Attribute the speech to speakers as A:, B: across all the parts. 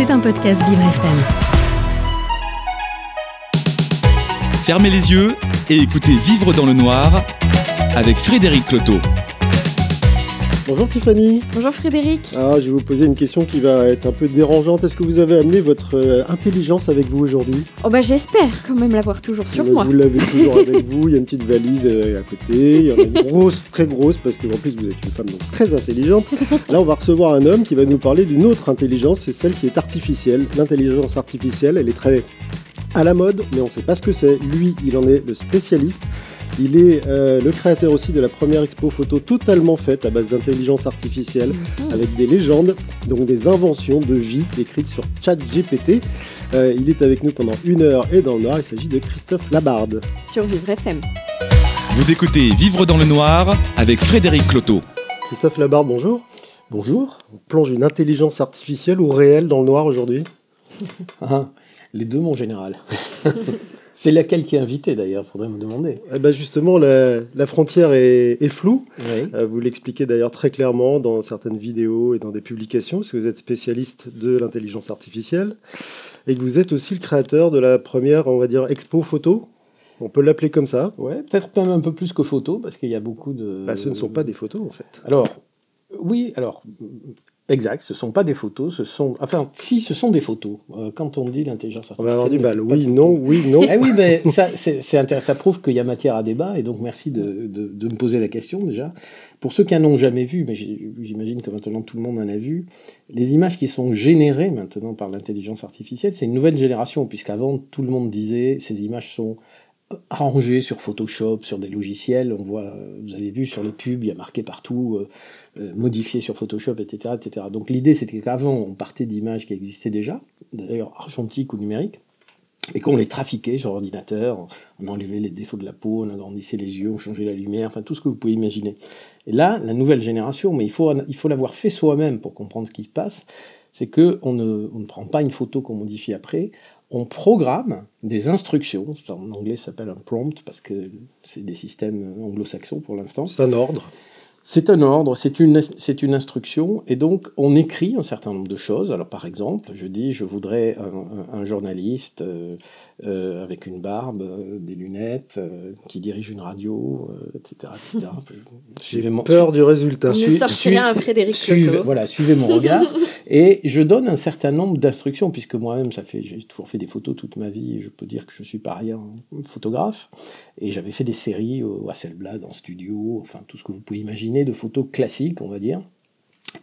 A: C'est un podcast Vivre FM.
B: Fermez les yeux et écoutez Vivre dans le noir avec Frédéric Cloteau.
C: Bonjour Tiffany.
D: Bonjour Frédéric.
C: Ah, je vais vous poser une question qui va être un peu dérangeante. Est-ce que vous avez amené votre euh, intelligence avec vous aujourd'hui?
D: Oh bah j'espère quand même l'avoir toujours sur moi.
C: Vous l'avez toujours avec vous. Il y a une petite valise euh, à côté. Il y en a une grosse, très grosse, parce que en plus vous êtes une femme donc très intelligente. Là, on va recevoir un homme qui va nous parler d'une autre intelligence. C'est celle qui est artificielle. L'intelligence artificielle, elle est très à la mode, mais on ne sait pas ce que c'est. Lui, il en est le spécialiste. Il est euh, le créateur aussi de la première expo photo totalement faite à base d'intelligence artificielle,
D: Mhm.
C: avec des légendes, donc des inventions de vie écrites sur ChatGPT. Euh, il est avec nous pendant une heure et dans le noir. Il s'agit de Christophe Labarde.
D: Sur Vivre FM.
B: Vous écoutez Vivre dans le noir avec Frédéric Cloteau.
C: Christophe Labarde, bonjour.
E: Bonjour.
C: On plonge une intelligence artificielle ou réelle dans le noir aujourd'hui?
E: Ah, les deux, mon général. C'est laquelle qui est invitée d'ailleurs, faudrait me demander.
C: Eh ben Justement, la, la frontière est, est floue.
E: Oui.
C: Euh, Vous l'expliquez d'ailleurs très clairement dans certaines vidéos et dans des publications, parce que vous êtes spécialiste de l'intelligence artificielle, et que vous êtes aussi le créateur de la première, on va dire, expo photo. On peut l'appeler comme ça.
E: Ouais, peut-être même un peu plus que photos, parce qu'il y a beaucoup de.
C: Bah, ce ne sont pas des photos, en fait.
E: Alors, oui, alors, exact, ce ne sont pas des photos, ce sont. Enfin, si, ce sont des photos. Euh, quand on dit l'intelligence
C: On va
E: artificielle.
C: avoir du
E: pas
C: Oui, non, oui, non.
E: Ah oui, mais ça, c'est, ça prouve qu'il y a matière à débat, et donc merci de, de, de me poser la question déjà. Pour ceux qui n'en ont jamais vu, mais j'imagine que maintenant tout le monde en a vu, les images qui sont générées maintenant par l'intelligence artificielle, c'est une nouvelle génération, puisqu'avant tout le monde disait ces images sont arrangées sur Photoshop, sur des logiciels. On voit, euh, vous avez vu sur les pubs, il y a marqué partout euh, euh, modifié sur Photoshop, etc., etc. Donc l'idée c'était qu'avant on partait d'images qui existaient déjà, d'ailleurs argentiques ou numériques et qu'on les trafiquait sur ordinateur, on enlevait les défauts de la peau, on agrandissait les yeux, on changeait la lumière, enfin tout ce que vous pouvez imaginer. Et là, la nouvelle génération, mais il faut, il faut l'avoir fait soi-même pour comprendre ce qui se passe, c'est que on ne, on ne prend pas une photo qu'on modifie après, on programme des instructions, en anglais ça s'appelle un prompt parce que c'est des systèmes anglo-saxons pour l'instant.
C: C'est un ordre.
E: C'est un ordre, c'est une, c'est une instruction, et donc on écrit un certain nombre de choses. Alors par exemple, je dis, je voudrais un, un- un journaliste euh, euh, avec une barbe, euh, des lunettes, euh, qui dirige une radio, euh, etc. etc.
C: J'ai
E: mon-
C: peur du résultat.
D: Sortirait
E: suis-
D: un Frédéric
E: Suivez, voilà, suivez mon regard. et je donne un certain nombre d'instructions, puisque moi-même, ça fait, j'ai toujours fait des photos toute ma vie, et je peux dire que je suis par ailleurs photographe. Et j'avais fait des séries au Hasselblad en studio, enfin tout ce que vous pouvez imaginer de photos classiques, on va dire.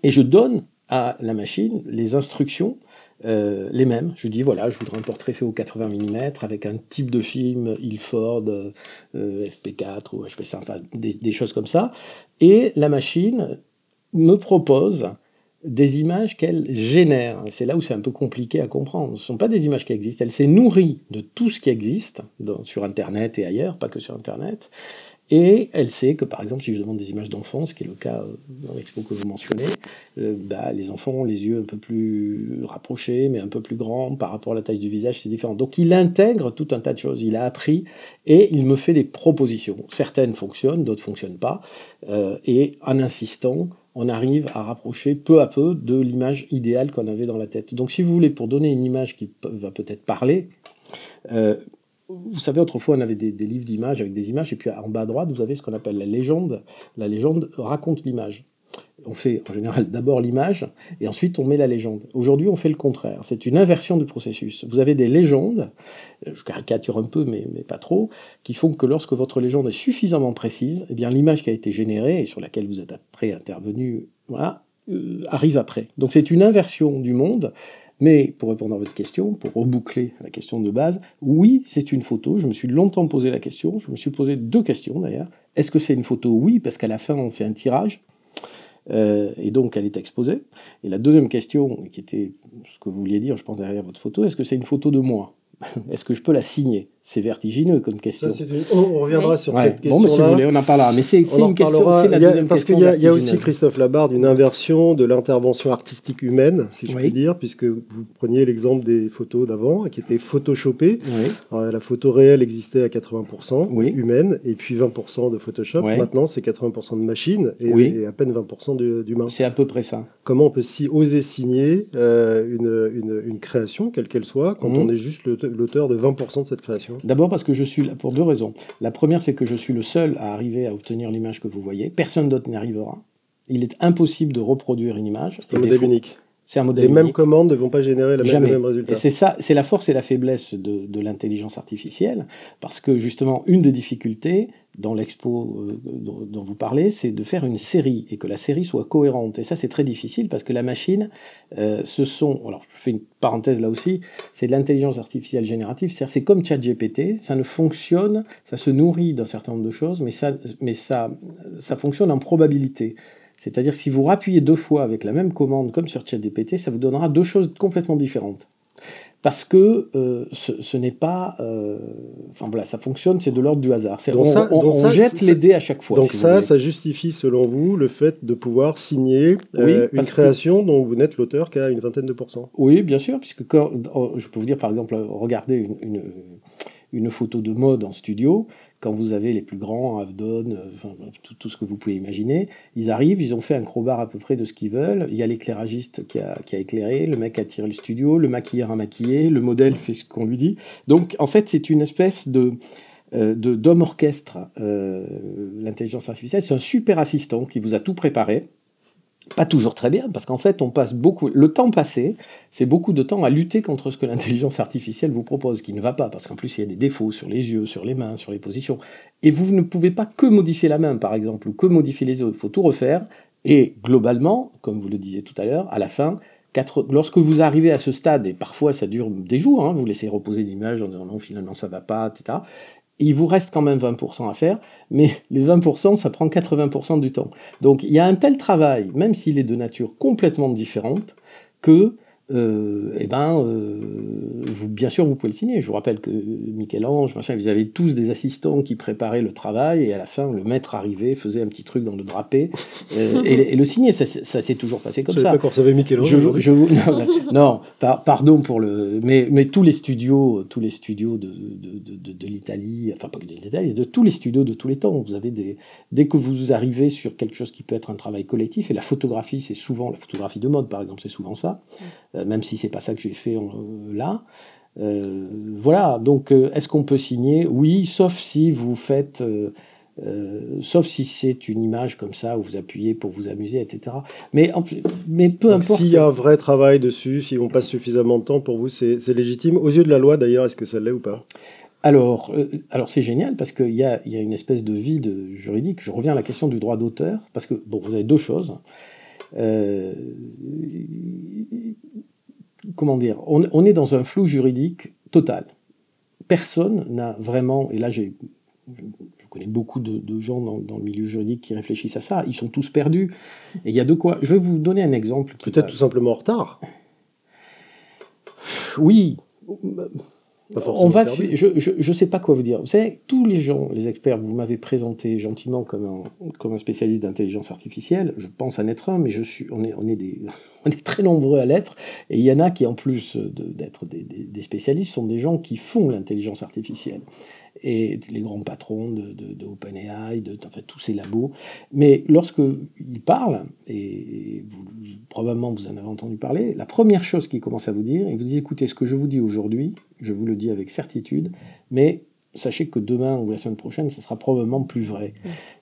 E: Et je donne à la machine les instructions euh, les mêmes. Je dis voilà, je voudrais un portrait fait au 80 mm avec un type de film Ilford, euh, euh, FP4 ou HP5, enfin des, choses comme ça. Et la machine me propose des images qu'elle génère. C'est là où c'est un peu compliqué à comprendre. Ce ne sont pas des images qui existent. Elle s'est nourrie de tout ce qui existe sur Internet et ailleurs, pas que sur Internet. Et elle sait que, par exemple, si je demande des images d'enfants, ce qui est le cas euh, dans l'expo que vous mentionnez, euh, bah, les enfants ont les yeux un peu plus rapprochés, mais un peu plus grands par rapport à la taille du visage, c'est différent. Donc il intègre tout un tas de choses. Il a appris et il me fait des propositions. Certaines fonctionnent, d'autres fonctionnent pas. Euh, et en insistant, on arrive à rapprocher peu à peu de l'image idéale qu'on avait dans la tête. Donc si vous voulez, pour donner une image qui va peut-être parler, euh, vous savez, autrefois, on avait des, livres d'images avec des images, et puis en bas à droite, vous avez ce qu'on appelle la légende. La légende raconte l'image. On fait en général d'abord l'image, et ensuite on met la légende. Aujourd'hui, on fait le contraire. C'est une inversion du processus. Vous avez des légendes, euh, je caricature un peu, mais, mais pas trop, qui font que lorsque votre légende est suffisamment précise, eh bien l'image qui a été générée, et sur laquelle vous êtes après intervenu, voilà, euh, arrive après. Donc c'est une inversion du monde. Mais pour répondre à votre question, pour reboucler la question de base, oui, c'est une photo. Je me suis longtemps posé la question. Je me suis posé deux questions d'ailleurs. Est-ce que c'est une photo? Oui, parce qu'à la fin, on fait un tirage. Euh, et donc, elle est exposée. Et la deuxième question, qui était ce que vous vouliez dire, je pense, derrière votre photo, est-ce que c'est une photo de moi? Est-ce que je peux la signer? C'est vertigineux comme question.
C: Ça, c'est une- on, on reviendra
D: Oui.
C: sur
E: Ouais.
C: cette
E: Bon, mais si vous voulez, on en parlera. Mais c'est une question, c'est la
C: Il y a-
E: deuxième
C: parce qu'il
E: question.
C: y a, il y a aussi. Christophe Labarde une inversion de l'intervention artistique humaine, si je
E: Oui.
C: puis dire, puisque vous preniez l'exemple des photos d'avant qui étaient photoshopées.
E: Oui.
C: Alors, la photo réelle existait à 80%
E: Oui.
C: humaine et puis 20% de Photoshop. Maintenant, c'est 80% de machine et,
E: Oui.
C: et à peine 20% de- d'humain.
E: C'est à peu près ça.
C: Comment on peut si oser signer euh, une, une- une création, quelle qu'elle soit, quand
E: Mhm.
C: on est juste l'aute- l'auteur de 20% de cette création?
E: D'abord parce que je suis là pour deux raisons. La première, c'est que je suis le seul à arriver à obtenir l'image que vous voyez. Personne d'autre n'y arrivera. Il est impossible de reproduire une image.
C: C'est un modèle unique.
E: C'est un modèle
C: Les mêmes commandes ne vont pas générer la même,
E: Jamais.
C: le même résultat.
E: Et c'est ça, c'est la force et la faiblesse de, de l'intelligence artificielle, parce que justement, une des difficultés dans l'expo euh, dont, vous parlez, c'est de faire une série et que la série soit cohérente. Et ça, c'est très difficile parce que la machine, euh, ce sont, alors je fais une parenthèse là aussi, c'est de l'intelligence artificielle générative, c'est comme ChatGPT, ça ne fonctionne, ça se nourrit d'un certain nombre de choses, mais ça, mais ça, ça fonctionne en probabilité. C'est-à-dire que si vous rappuyez deux fois avec la même commande comme sur ChatGPT, ça vous donnera deux choses complètement différentes. Parce que euh, ce, ce n'est pas... euh, enfin voilà, ça fonctionne, c'est de l'ordre du hasard. On
C: ça-
E: on-
C: donc
E: on
C: ça,
E: jette les dés à chaque fois.
C: Donc
E: si
C: ça, ça justifie selon vous le fait de pouvoir signer euh, une
E: que-
C: création dont vous n'êtes l'auteur qu'à une vingtaine de pourcents.
E: Oui, bien sûr, puisque quand, oh, je peux vous dire par exemple, regardez une, une, une photo de mode en studio, quand vous avez les plus grands, Avdon, euh, tout, ce que vous pouvez imaginer, ils arrivent, ils ont fait un crowbar à peu près de ce qu'ils veulent, il y a l'éclairagiste qui a, qui a éclairé, le mec a tiré le studio, le maquilleur a maquillé, le modèle fait ce qu'on lui dit. Donc en fait, c'est une espèce de euh, d'homme orchestre, euh, l'intelligence artificielle, c'est un super assistant qui vous a tout préparé. Pas toujours très bien, parce qu'en fait, on passe beaucoup. Le temps passé, c'est beaucoup de temps à lutter contre ce que l'intelligence artificielle vous propose, qui ne va pas, parce qu'en plus, il y a des défauts sur les yeux, sur les mains, sur les positions. Et vous ne pouvez pas que modifier la main, par exemple, ou que modifier les autres. Il faut tout refaire. Et globalement, comme vous le disiez tout à l'heure, à la fin, lorsque vous arrivez à ce stade, et parfois ça dure des jours, hein, vous laissez reposer l'image en disant non, finalement ça va pas, etc. Il vous reste quand même 20% à faire, mais les 20%, ça prend 80% du temps. Donc il y a un tel travail, même s'il est de nature complètement différente, que eh ben, euh, vous, bien sûr, vous pouvez le signer. Je vous rappelle que Michel-Ange, machin, vous avez tous des assistants qui préparaient le travail, et à la fin, le maître arrivait, faisait un petit truc dans le drapé, euh, et, et le signer. Ça, c'est- ça s'est toujours passé comme
C: Je
E: ça.
C: pas recevait Michel-Ange
E: Je, je non, non, non, par- pardon pour le, mais, mais tous les studios, tous les studios de, de, de, de- l'Italie, enfin pas que de l'Italie, de tous les studios de tous les temps, vous avez des, dès que vous arrivez sur quelque chose qui peut être un travail collectif, et la photographie, c'est souvent la photographie de mode, par exemple, c'est souvent ça, euh, même si c'est pas ça que j'ai fait euh, là. Euh, voilà, donc euh, est-ce qu'on peut signer? Oui, sauf si vous faites. euh, euh, sauf si c'est une image comme ça où vous appuyez pour vous amuser, etc. Mais, en plus- mais peu
C: Donc,
E: importe.
C: S'il y a un vrai travail dessus, si on passe suffisamment de temps, pour vous, c'est légitime. Aux yeux de la loi, d'ailleurs, est-ce que ça l'est ou pas?
E: Alors, euh, alors c'est génial parce qu'il y a, il y a une espèce de vide juridique. Je reviens à la question du droit d'auteur parce que bon, vous avez deux choses. Euh, comment dire on, on est dans un flou juridique total. Personne n'a vraiment, et là j'ai, je connais beaucoup de, de gens dans, dans le milieu juridique qui réfléchissent à ça. Ils sont tous perdus. Et il y a de quoi. Je vais vous donner un exemple.
C: Peut-être
E: va-
C: tout simplement en retard.
E: Oui, On va, je, je, je sais pas quoi vous dire. Vous savez, tous les gens, les experts, vous m'avez présenté gentiment comme un, comme un spécialiste d'intelligence artificielle. Je pense en être un, mais je suis, on est, on est des, on est très nombreux à l'être. Et il y en a qui, en plus d'être des, des spécialistes, sont des gens qui font l'intelligence artificielle. Et les grands patrons de, de, de OpenAI, de, enfin, tous ces labos. Mais lorsque ils parlent, et vous, probablement vous en avez entendu parler, la première chose qu'ils commencent à vous dire, ils vous disent écoutez, ce que je vous dis aujourd'hui, je vous le dis avec certitude, mais sachez que demain ou la semaine prochaine, ça sera probablement plus vrai.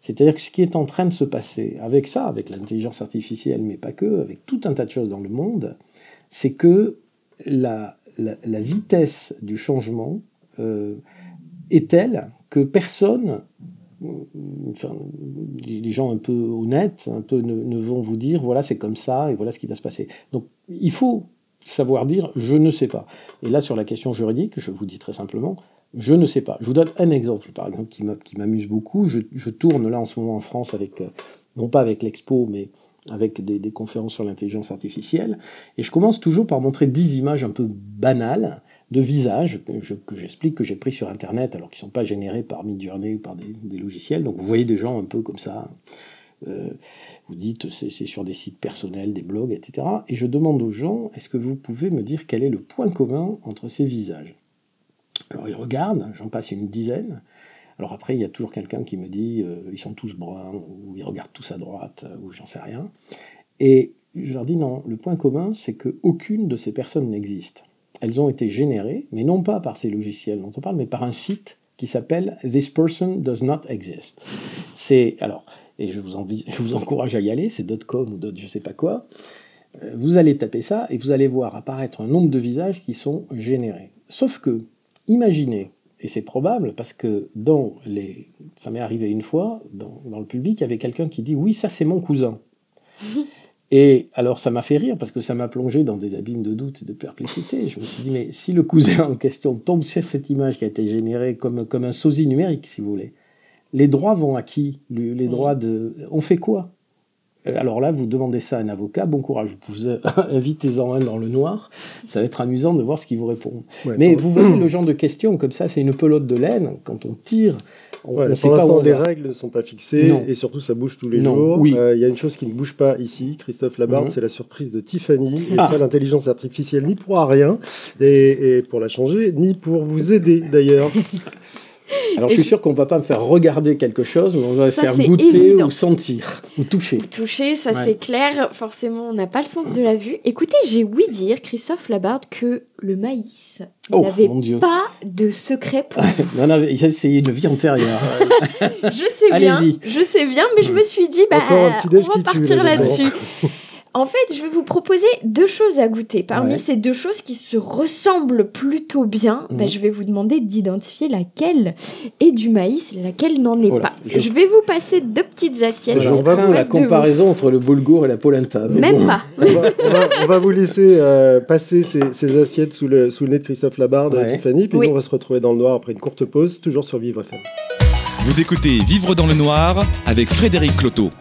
E: C'est-à-dire que ce qui est en train de se passer avec ça, avec l'intelligence artificielle, mais pas que, avec tout un tas de choses dans le monde, c'est que la, la, la vitesse du changement euh, est telle que personne, enfin, les gens un peu honnêtes, un peu ne, vont vous dire voilà c'est comme ça et voilà ce qui va se passer. Donc il faut savoir dire je ne sais pas. Et là sur la question juridique, je vous dis très simplement je ne sais pas. Je vous donne un exemple par exemple qui m'amuse beaucoup. Je, je tourne là en ce moment en France avec euh, non pas avec l'expo mais avec des, des conférences sur l'intelligence artificielle. Et je commence toujours par montrer 10 images un peu banales, de visages que je- que j'explique, que j'ai pris sur Internet, alors qu'ils ne sont pas générés par Midjourney ou par des, logiciels. Donc vous voyez des gens un peu comme ça. euh, vous dites c'est sur des sites personnels, des blogs, etc. Et je demande aux gens, est-ce que vous pouvez me dire quel est le point commun entre ces visages? Alors ils regardent, j'en passe une dizaine. Alors après, il y a toujours quelqu'un qui me dit, euh, ils sont tous bruns, ou ils regardent tous à droite, ou j'en sais rien. Et je leur dis non, le point commun, c'est qu'aucune de ces personnes n'existe. Elles ont été générées, mais non pas par ces logiciels dont on parle, mais par un site qui s'appelle This person does not exist. C'est alors, et je vous, je vous encourage à y aller, c'est .com ou je sais pas quoi. Euh, Vous allez taper ça et vous allez voir apparaître un nombre de visages qui sont générés. Sauf que, imaginez, et c'est probable parce que dans les, ça m'est arrivé une fois dans le public, il y avait quelqu'un qui dit oui ça c'est mon cousin. Et alors ça m'a fait rire parce que ça m'a plongé dans des abîmes de doute et de perplexité. Je me suis dit, mais si le cousin en question tombe sur cette image qui a été générée comme, comme un sosie numérique, si vous voulez, les droits vont à qui Le- Les droits de... On fait quoi? Euh, alors là, vous demandez ça à un avocat, bon courage, vous invitez-en un dans le noir, ça va être amusant de voir ce qu'il vous répond.
C: Ouais,
E: Mais vous voyez le genre de questions comme ça, c'est une pelote de laine, quand on tire, on
C: Ouais,
E: ne sait
C: pour
E: pas où
C: l'instant,
E: on
C: les
E: va.
C: règles ne sont pas fixées
E: Non.
C: et surtout ça bouge tous les
E: Non,
C: jours.
E: oui.
C: Euh, Il y a une chose qui ne bouge pas ici, Christophe Labarde,
E: Mhm.
C: c'est la surprise de Tiffany. Et
E: Ah.
C: ça, l'intelligence artificielle n'y pourra rien et, et pour la changer, ni pour vous aider d'ailleurs.
E: Alors je suis sûr qu'on ne va pas me faire regarder quelque chose, mais on va
D: Ça,
E: faire goûter
D: évident.
E: ou sentir ou toucher.
D: Toucher, ça
E: Ouais.
D: c'est clair. Forcément, on n'a pas le sens de la vue. Écoutez, j'ai ouï dire, Christophe Labarde, que le maïs
E: Oh,
D: n'avait pas de secret pour vous.
E: Non, c'est une vie antérieure.
D: Je sais bien, je sais bien, mais je me suis dit, bah, on va partir là-dessus. En fait, je vais vous proposer deux choses à goûter. Parmi
E: Ouais.
D: ces deux choses qui se ressemblent plutôt bien, bah,
E: Mhm.
D: je vais vous demander d'identifier laquelle est du maïs et laquelle n'en est
E: Oh là,
D: pas.
E: je-
D: Je... vais vous passer deux petites assiettes.
E: Je
C: on va
E: crains
C: vous-
E: la
D: vous.
E: comparaison entre le boulgour et la polenta. mais
D: Même
E: bon.
D: pas.
C: On va, on va- on va vous laisser euh, passer ces, ces assiettes sous le, sous le nez de Christophe Labarde
E: Ouais.
C: et Tiffany, puis
D: Oui.
C: nous, on va se retrouver dans le noir après une courte pause, toujours sur Vivre FM.
B: Vous écoutez Vivre dans le noir avec Frédéric Cloteau.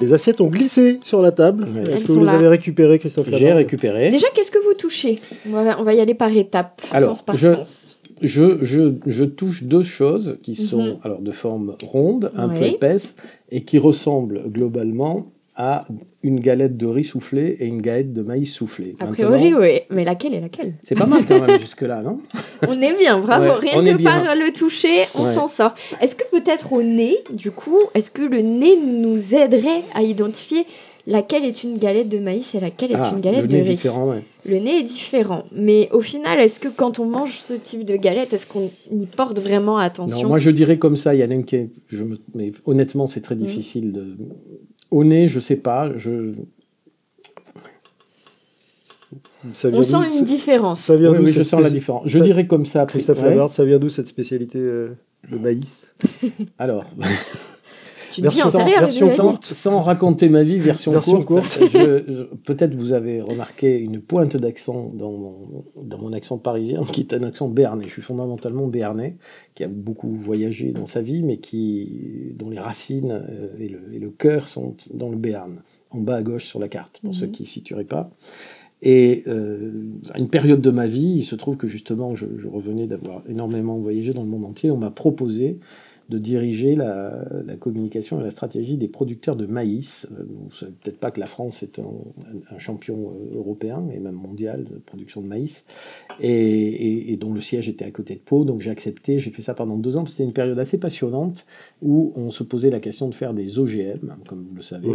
C: Les assiettes ont glissé sur la table.
E: Ouais.
C: Est-ce que vous les
D: là.
C: avez récupérées, Christophe
E: J'ai récupéré.
D: Déjà, qu'est-ce que vous touchez? On va, on va y aller par étapes,
E: Alors,
D: sens par
E: je-
D: sens.
E: Je, je, je touche deux choses qui sont
D: Mhm.
E: alors de forme ronde, un peu épaisse, et qui ressemblent globalement à une galette de riz soufflé et une galette de maïs soufflé.
D: A
E: Maintenant,
D: priori, oui. Mais laquelle est laquelle?
E: C'est pas mal quand même jusque-là, non?
D: On est bien, bravo.
E: Ouais,
D: Rien
E: est
D: que
E: bien.
D: par le toucher, on
E: Ouais.
D: s'en sort. Est-ce que peut-être au nez, du coup, est-ce que le nez nous aiderait à identifier laquelle est une galette de maïs et laquelle est
E: Ah,
D: une galette
E: le
D: de
E: nez
D: riz?
E: différent, ouais.
D: Le nez est différent. Mais au final, est-ce que quand on mange ce type de galette, est-ce qu'on y porte vraiment attention?
E: Non, moi je dirais comme ça, il y en a une qui est, je me- mais honnêtement c'est
D: Mm.
E: très difficile de... Au nez, je sais pas, je...
C: Ça vient
D: On sent une différence.
C: Ça vient
E: Oui,
C: d'où
E: oui, je sens la différence. Je
C: ça-
E: dirais comme ça.
C: Christophe
E: ouais.
C: Labarde, ça vient d'où cette spécialité euh, de maïs?
E: Alors,
C: Version- version
D: évidemment.
E: sans, sans raconter ma vie, version,
C: Version
E: courte, je- je- peut-être vous avez remarqué une pointe d'accent dans mon, dans mon accent parisien, qui est un accent béarnais. Je suis fondamentalement béarnais, qui a beaucoup voyagé dans sa vie, mais qui, dont les racines euh, et, le, et le cœur sont dans le Béarn, en bas à gauche sur la carte, pour
D: Mhm.
E: ceux qui ne situeraient pas. Et euh, à une période de ma vie, il se trouve que justement, je, je revenais d'avoir énormément voyagé dans le monde entier. On m'a proposé de diriger la, la communication et la stratégie des producteurs de maïs. Euh, Vous ne savez peut-être pas que la France est un, champion euh, européen et même mondial de production de maïs, et, et- et dont le siège était à côté de Pau. Donc j'ai accepté, j'ai fait ça pendant deux ans. C'était une période assez passionnante où on se posait la question de faire des OGM, comme vous le savez,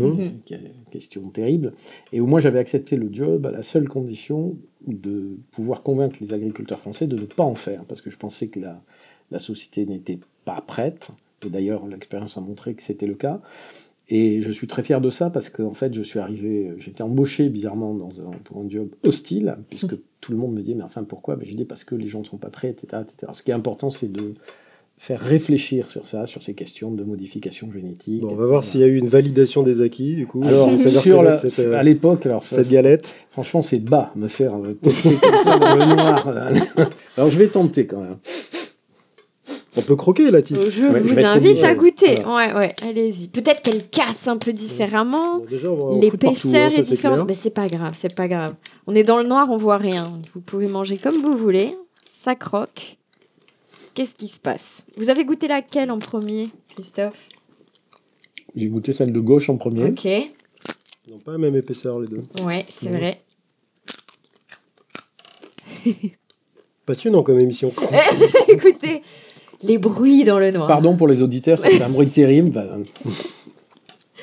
E: qui est une question terrible, et où moi j'avais accepté le job à la seule condition de pouvoir convaincre les agriculteurs français de ne pas en faire, parce que je pensais que la, la société n'était pas prête, et d'ailleurs l'expérience a montré que c'était le cas. Et je suis très fier de ça parce qu'en fait, je suis arrivé, j'étais embauché bizarrement dans un, pour un job hostile, puisque tout le monde me dit, mais enfin pourquoi? Ben, J'ai dit parce que les gens ne sont pas prêts, etc., etc. Ce qui est important, c'est de faire réfléchir sur ça, sur ces questions de modification génétique.
C: Bon, on va voir s'il y a eu une validation des acquis, du coup.
E: Alors, sur la,
C: reconnaître cette, euh,
E: à l'époque, alors
C: cette galette.
E: franchement, c'est bas me faire euh, tester comme ça dans le noir. alors, je vais tenter quand même.
C: On peut croquer, là, Tiff.
D: Euh, Je
E: Ouais,
D: vous invite à goûter.
E: Voilà.
D: Ouais, ouais, allez-y. Peut-être qu'elle casse un peu différemment.
C: Bon, hein,
D: L'épaisseur
C: ça,
D: est différente. Mais c'est pas grave, c'est pas grave. On est dans le noir, on voit rien. Vous pouvez manger comme vous voulez. ça croque. Qu'est-ce qui se passe? Vous avez goûté laquelle en premier, Christophe?
E: J'ai goûté celle de gauche en premier.
D: Ok,
C: Ils n'ont pas la même épaisseur, les deux.
D: ouais, c'est vrai.
C: Passionnant comme émission.
D: Écoutez, les bruits dans le noir.
E: Pardon pour les auditeurs, fait un bruit terrible. Ben,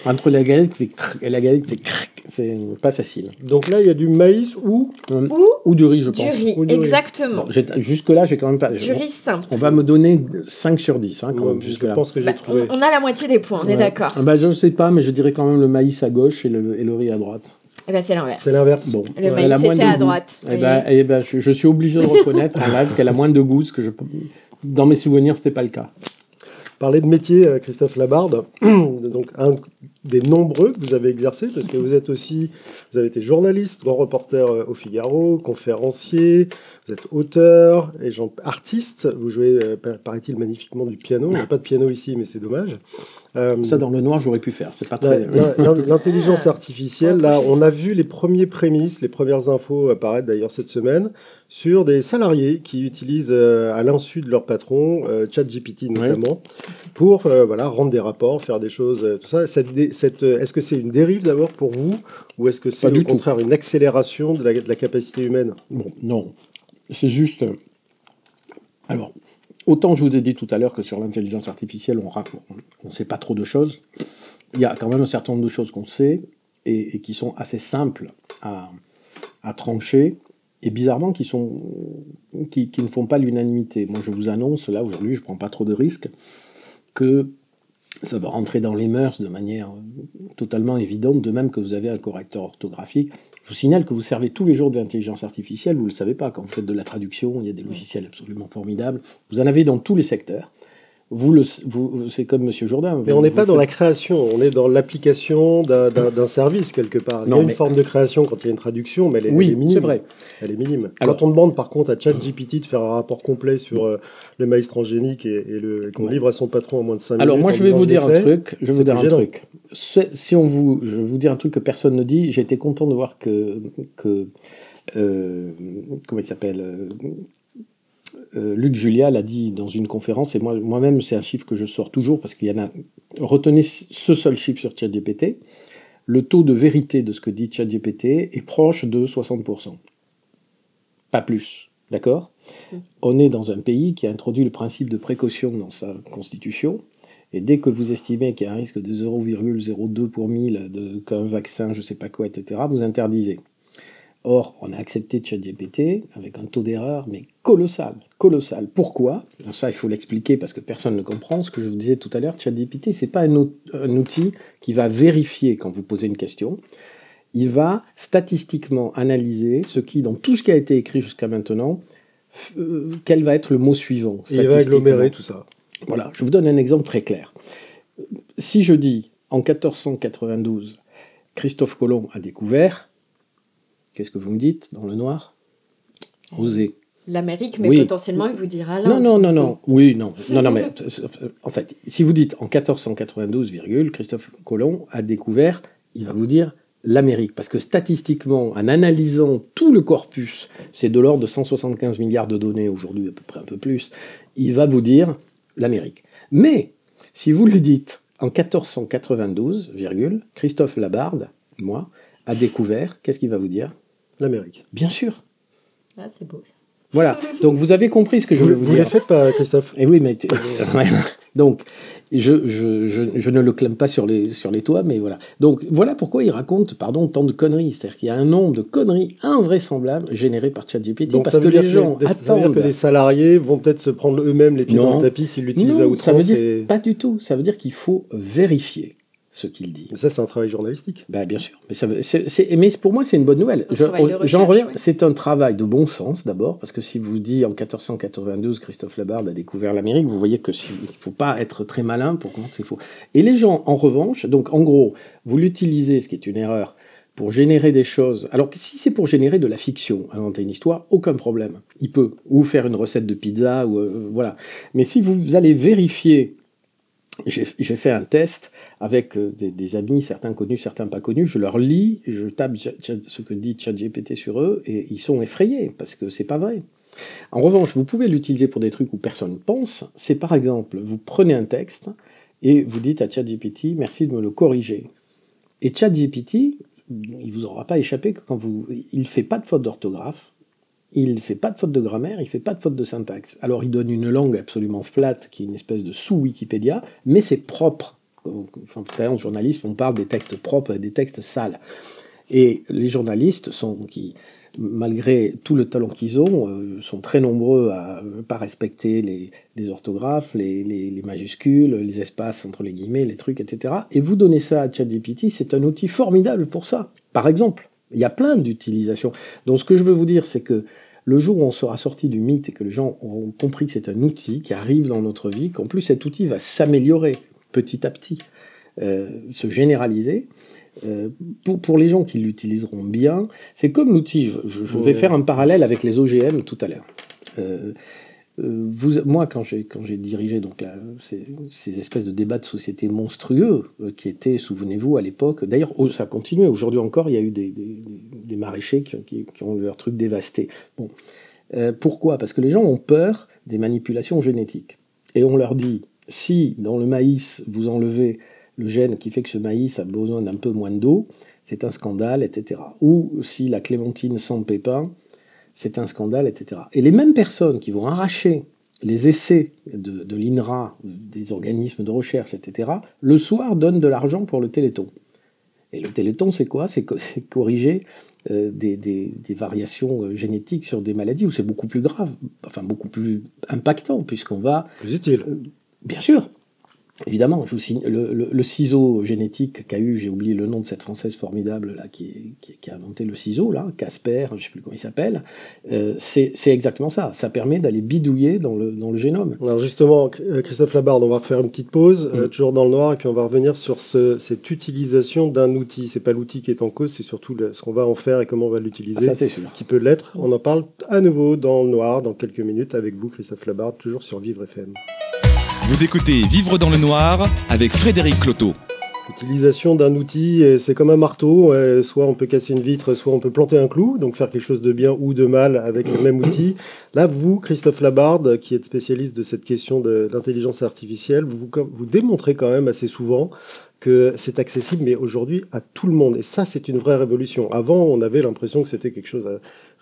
E: entre la galette qui fait crrr et la galette qui fait crrr, c'est pas facile.
C: Donc là, il y a du maïs ou
E: Hum,
D: Ou
E: Ou du riz, je
D: du
E: pense.
D: riz,
C: Ou du riz.
D: exactement.
E: Bon, Jusque-là, j'ai quand même pas.
D: Du riz simple.
E: On va me donner 5 sur 10, hein, quand
C: Ouais,
E: même,
C: je
E: jusque-là.
C: pense que j'ai
D: Bah,
C: trouvé.
D: on, on a la moitié des points, on est d'accord.
E: Ah bah, je ne sais pas, mais je dirais quand même le maïs à gauche et le, et le riz à droite.
D: Eh ben, c'est l'inverse.
C: C'est l'inverse.
E: Bon,
D: Le
E: elle
D: maïs
E: a moins
D: était
E: de
D: à
E: goût.
D: droite.
E: Eh ben, eh ben, je, je suis obligé de reconnaître qu'elle a moins de goût, ce que je, dans mes souvenirs, c'était pas le cas.
C: Parler de métier, euh, Christophe Labarde, des nombreux que vous avez exercé, parce que vous êtes aussi, vous avez été journaliste, grand reporter euh, au Figaro, conférencier, vous êtes auteur et genre, artiste. Vous jouez, euh, pa- paraît-il, magnifiquement du piano. Il n'y a pas de piano ici, mais c'est dommage. Euh,
E: Ça, dans le noir, j'aurais pu faire. C'est pas très.
C: L'intelligence artificielle, là, on a vu les premiers prémices, les premières infos apparaître d'ailleurs cette semaine sur des salariés qui utilisent euh, à l'insu de leur patron, euh, ChatGPT notamment, pour euh, voilà rendre des rapports, faire des choses, tout ça. Cette cette, euh, est-ce que c'est une dérive d'abord pour vous, ou est-ce que c'est au
E: tout.
C: contraire une accélération de la, de la capacité humaine?
E: Bon, non. C'est juste. euh, Alors, autant je vous ai dit tout à l'heure que sur l'intelligence artificielle, on ne sait pas trop de choses. Il y a quand même un certain nombre de choses qu'on sait et, et qui sont assez simples à, à trancher et bizarrement qui, sont, qui, qui ne font pas l'unanimité. Moi, je vous annonce, là, aujourd'hui, je ne prends pas trop de risques, que ça va rentrer dans les mœurs de manière euh, totalement évidente, de même que vous avez un correcteur orthographique. Je vous signale que vous servez tous les jours de l'intelligence artificielle, vous ne le savez pas, quand vous faites de la traduction, il y a des logiciels absolument formidables. Vous en avez dans tous les secteurs. Vous le, vous, c'est comme Monsieur Jourdain.
C: Mais
E: vous-
C: on n'est pas dans la création, on est dans l'application d'un- service quelque part. il y a une forme de création quand il y a une traduction, mais elle est,
E: Oui,
C: elle est minime.
E: c'est vrai.
C: Elle est minime.
E: Alors-
C: Quand on demande par contre à ChatGPT de faire un rapport complet sur euh, le maïs transgénique et, et le- et qu'on livre à son patron en moins de 5 minutes.
E: Alors moi je vais vous dire un
C: fait,
E: truc, je vais vous dire un
C: gênant.
E: truc. Si on vous, je vais vous dire un truc que personne ne dit, j'ai été content de voir que que euh, comment il s'appelle euh, euh, Luc Julia l'a dit dans une conférence et moi moi-même c'est un chiffre que je sors toujours parce qu'il y en a. Retenez ce seul chiffre sur ChatGPT. Le taux de vérité de ce que dit ChatGPT est proche de 60%. Pas plus. D'accord? On est dans un pays qui a introduit le principe de précaution dans sa constitution. Et dès que vous estimez qu'il y a un risque de 0,02 pour mille, de- qu'un vaccin, je ne sais pas quoi, etc., vous interdisez. Or, on a accepté ChatGPT avec un taux d'erreur, mais colossal, colossal. Pourquoi? Alors Ça, il faut l'expliquer parce que personne ne comprend. Ce que je vous disais tout à l'heure, ChatGPT, c'est pas un, out- un outil qui va vérifier quand vous posez une question. Il va statistiquement analyser ce qui, dans tout ce qui a été écrit jusqu'à maintenant, euh, quel va être le mot suivant.
C: Il va agglomérer tout ça.
E: Voilà, je vous donne un exemple très clair. Si je dis en 1492, Christophe Colomb a découvert, qu'est-ce que vous me dites dans le noir? Osez.
D: L'Amérique, mais
E: Oui.
D: potentiellement, il vous dira là.
E: Non, non, non, non. Oui, non. Non, non, mais en fait, si vous dites en 1492, virgule, Christophe Colomb a découvert, il va vous dire l'Amérique. Parce que statistiquement, en analysant tout le corpus, c'est de l'ordre de 175 milliards de données aujourd'hui, à peu près un peu plus, il va vous dire l'Amérique. Mais si vous lui dites en 1492, virgule, Christophe Labarde, moi, a découvert, qu'est-ce qu'il va vous dire?
C: L'Amérique.
E: Bien sûr.
D: Ah, c'est beau ça.
E: Voilà. Donc vous avez compris ce que je
C: Vous,
E: voulais
C: vous
E: vous
C: les
E: dire.
C: faites pas, Christophe
E: Et oui, mais tu- donc je, je, je, je ne le clame pas sur les, sur les toits, mais voilà. Donc voilà pourquoi il raconte, pardon, tant de conneries. C'est-à-dire qu'il y a un nombre de conneries invraisemblables générées par ChatGPT
C: Donc
E: parce
C: ça
E: que
C: veut dire
E: les gens
C: des- ça veut dire
E: attendent.
C: que des salariés vont peut-être se prendre eux-mêmes les pieds
E: Non.
C: dans le tapis s'ils l'utilisent à
E: Non, ça veut
C: outrance.
E: dire
C: et-
E: pas du tout. Ça veut dire qu'il faut vérifier ce qu'il dit.
C: Mais ça, c'est un travail journalistique.
E: Ben, bien sûr. Mais, ça veut- c'est- c'est- mais pour moi, c'est une bonne nouvelle.
D: Un
E: Je-
D: travail de
E: J'en reviens.
D: ouais.
E: C'est un travail de bon sens d'abord, parce que si vous dit en 1492, Christophe Labarde a découvert l'Amérique, vous voyez que si- il ne faut pas être très malin pour comprendre qu'il faut. Et les gens, en revanche, donc en gros, vous l'utilisez, ce qui est une erreur, pour générer des choses. Alors que si c'est pour générer de la fiction, inventer une histoire, aucun problème. Il peut. Ou faire une recette de pizza, ou euh, voilà. Mais si vous allez vérifier j'ai fait un test avec euh, des, amis, certains connus, certains pas connus. Je leur lis, je tape ce que dit ChatGPT sur eux et ils sont effrayés parce que c'est pas vrai. En revanche, vous pouvez l'utiliser pour des trucs où personne ne pense. C'est par exemple, vous prenez un texte et vous dites à ChatGPT, merci de me le corriger. Et ChatGPT, il vous aura pas échappé que quand vous, il fait pas de faute d'orthographe, il fait pas de faute de grammaire, il fait pas de faute de syntaxe. Alors il donne une langue absolument flat, qui est une espèce de sous-Wikipédia, mais c'est propre. Enfin, vous savez, en journalisme, on parle des textes propres et des textes sales. Et les journalistes sont qui malgré tout le talent qu'ils ont, euh, sont très nombreux à ne pas respecter les, orthographes, les, majuscules, les espaces entre les guillemets, les trucs, etc. Et vous donnez ça à ChatGPT, c'est un outil formidable pour ça. Par exemple, il y a plein d'utilisations. Donc ce que je veux vous dire, c'est que le jour où on sera sorti du mythe et que les gens auront compris que c'est un outil qui arrive dans notre vie, qu'en plus cet outil va s'améliorer petit à petit, euh, se généraliser, euh, pour, pour, les gens qui l'utiliseront bien, c'est comme l'outil. Je, vais faire un parallèle avec les OGM tout à l'heure. Euh, vous, moi, quand j'ai dirigé donc ces, ces, espèces de débats de société monstrueux qui étaient, souvenez-vous, à l'époque. D'ailleurs, ça continue. Aujourd'hui encore, il y a eu des, maraîchers qui, qui, qui, ont eu leur truc dévasté. Bon, pourquoi? Parce que les gens ont peur des manipulations génétiques et on leur dit si dans le maïs vous enlevez le gène qui fait que ce maïs a besoin d'un peu moins d'eau, c'est un scandale, etc. Ou si la clémentine sans pépin, c'est un scandale, etc. Et les mêmes personnes qui vont arracher les essais de, l'INRA, des organismes de recherche, etc., le soir donnent de l'argent pour le téléthon. Et le téléthon, c'est quoi? C'est corriger euh, des, variations euh, génétiques sur des maladies où c'est beaucoup plus grave, enfin beaucoup plus impactant, puisqu'on va...
C: Plus utile.
E: Euh, bien sûr, Évidemment, je vous signe, le, ciseau génétique qu'a eu, j'ai oublié le nom de cette française formidable là, qui, qui, a inventé le ciseau, là, Casper, je ne sais plus comment il s'appelle, euh, c'est exactement ça. Ça permet d'aller bidouiller dans le, dans le génome.
C: Alors justement, euh, Christophe Labarde, on va refaire une petite pause, euh, mm. toujours dans le noir, et puis on va revenir sur ce, cette utilisation d'un outil. C'est pas l'outil qui est en cause, c'est surtout ce qu'on va en faire et comment on va l'utiliser,
E: ah,
C: qui peut l'être. On en parle à nouveau dans le noir dans quelques minutes avec vous, Christophe Labarde, toujours sur Vivre FM.
B: Vous écoutez Vivre dans le noir avec Frédéric Cloteau.
C: L'utilisation d'un outil, c'est comme un marteau. Soit on peut casser une vitre, soit on peut planter un clou, donc faire quelque chose de bien ou de mal avec le même outil. Là, vous, Christophe Labarde, qui êtes spécialiste de cette question de l'intelligence artificielle, vous, vous démontrez quand même assez souvent que c'est accessible, mais aujourd'hui à tout le monde. Et ça, c'est une vraie révolution. Avant, on avait l'impression que c'était quelque chose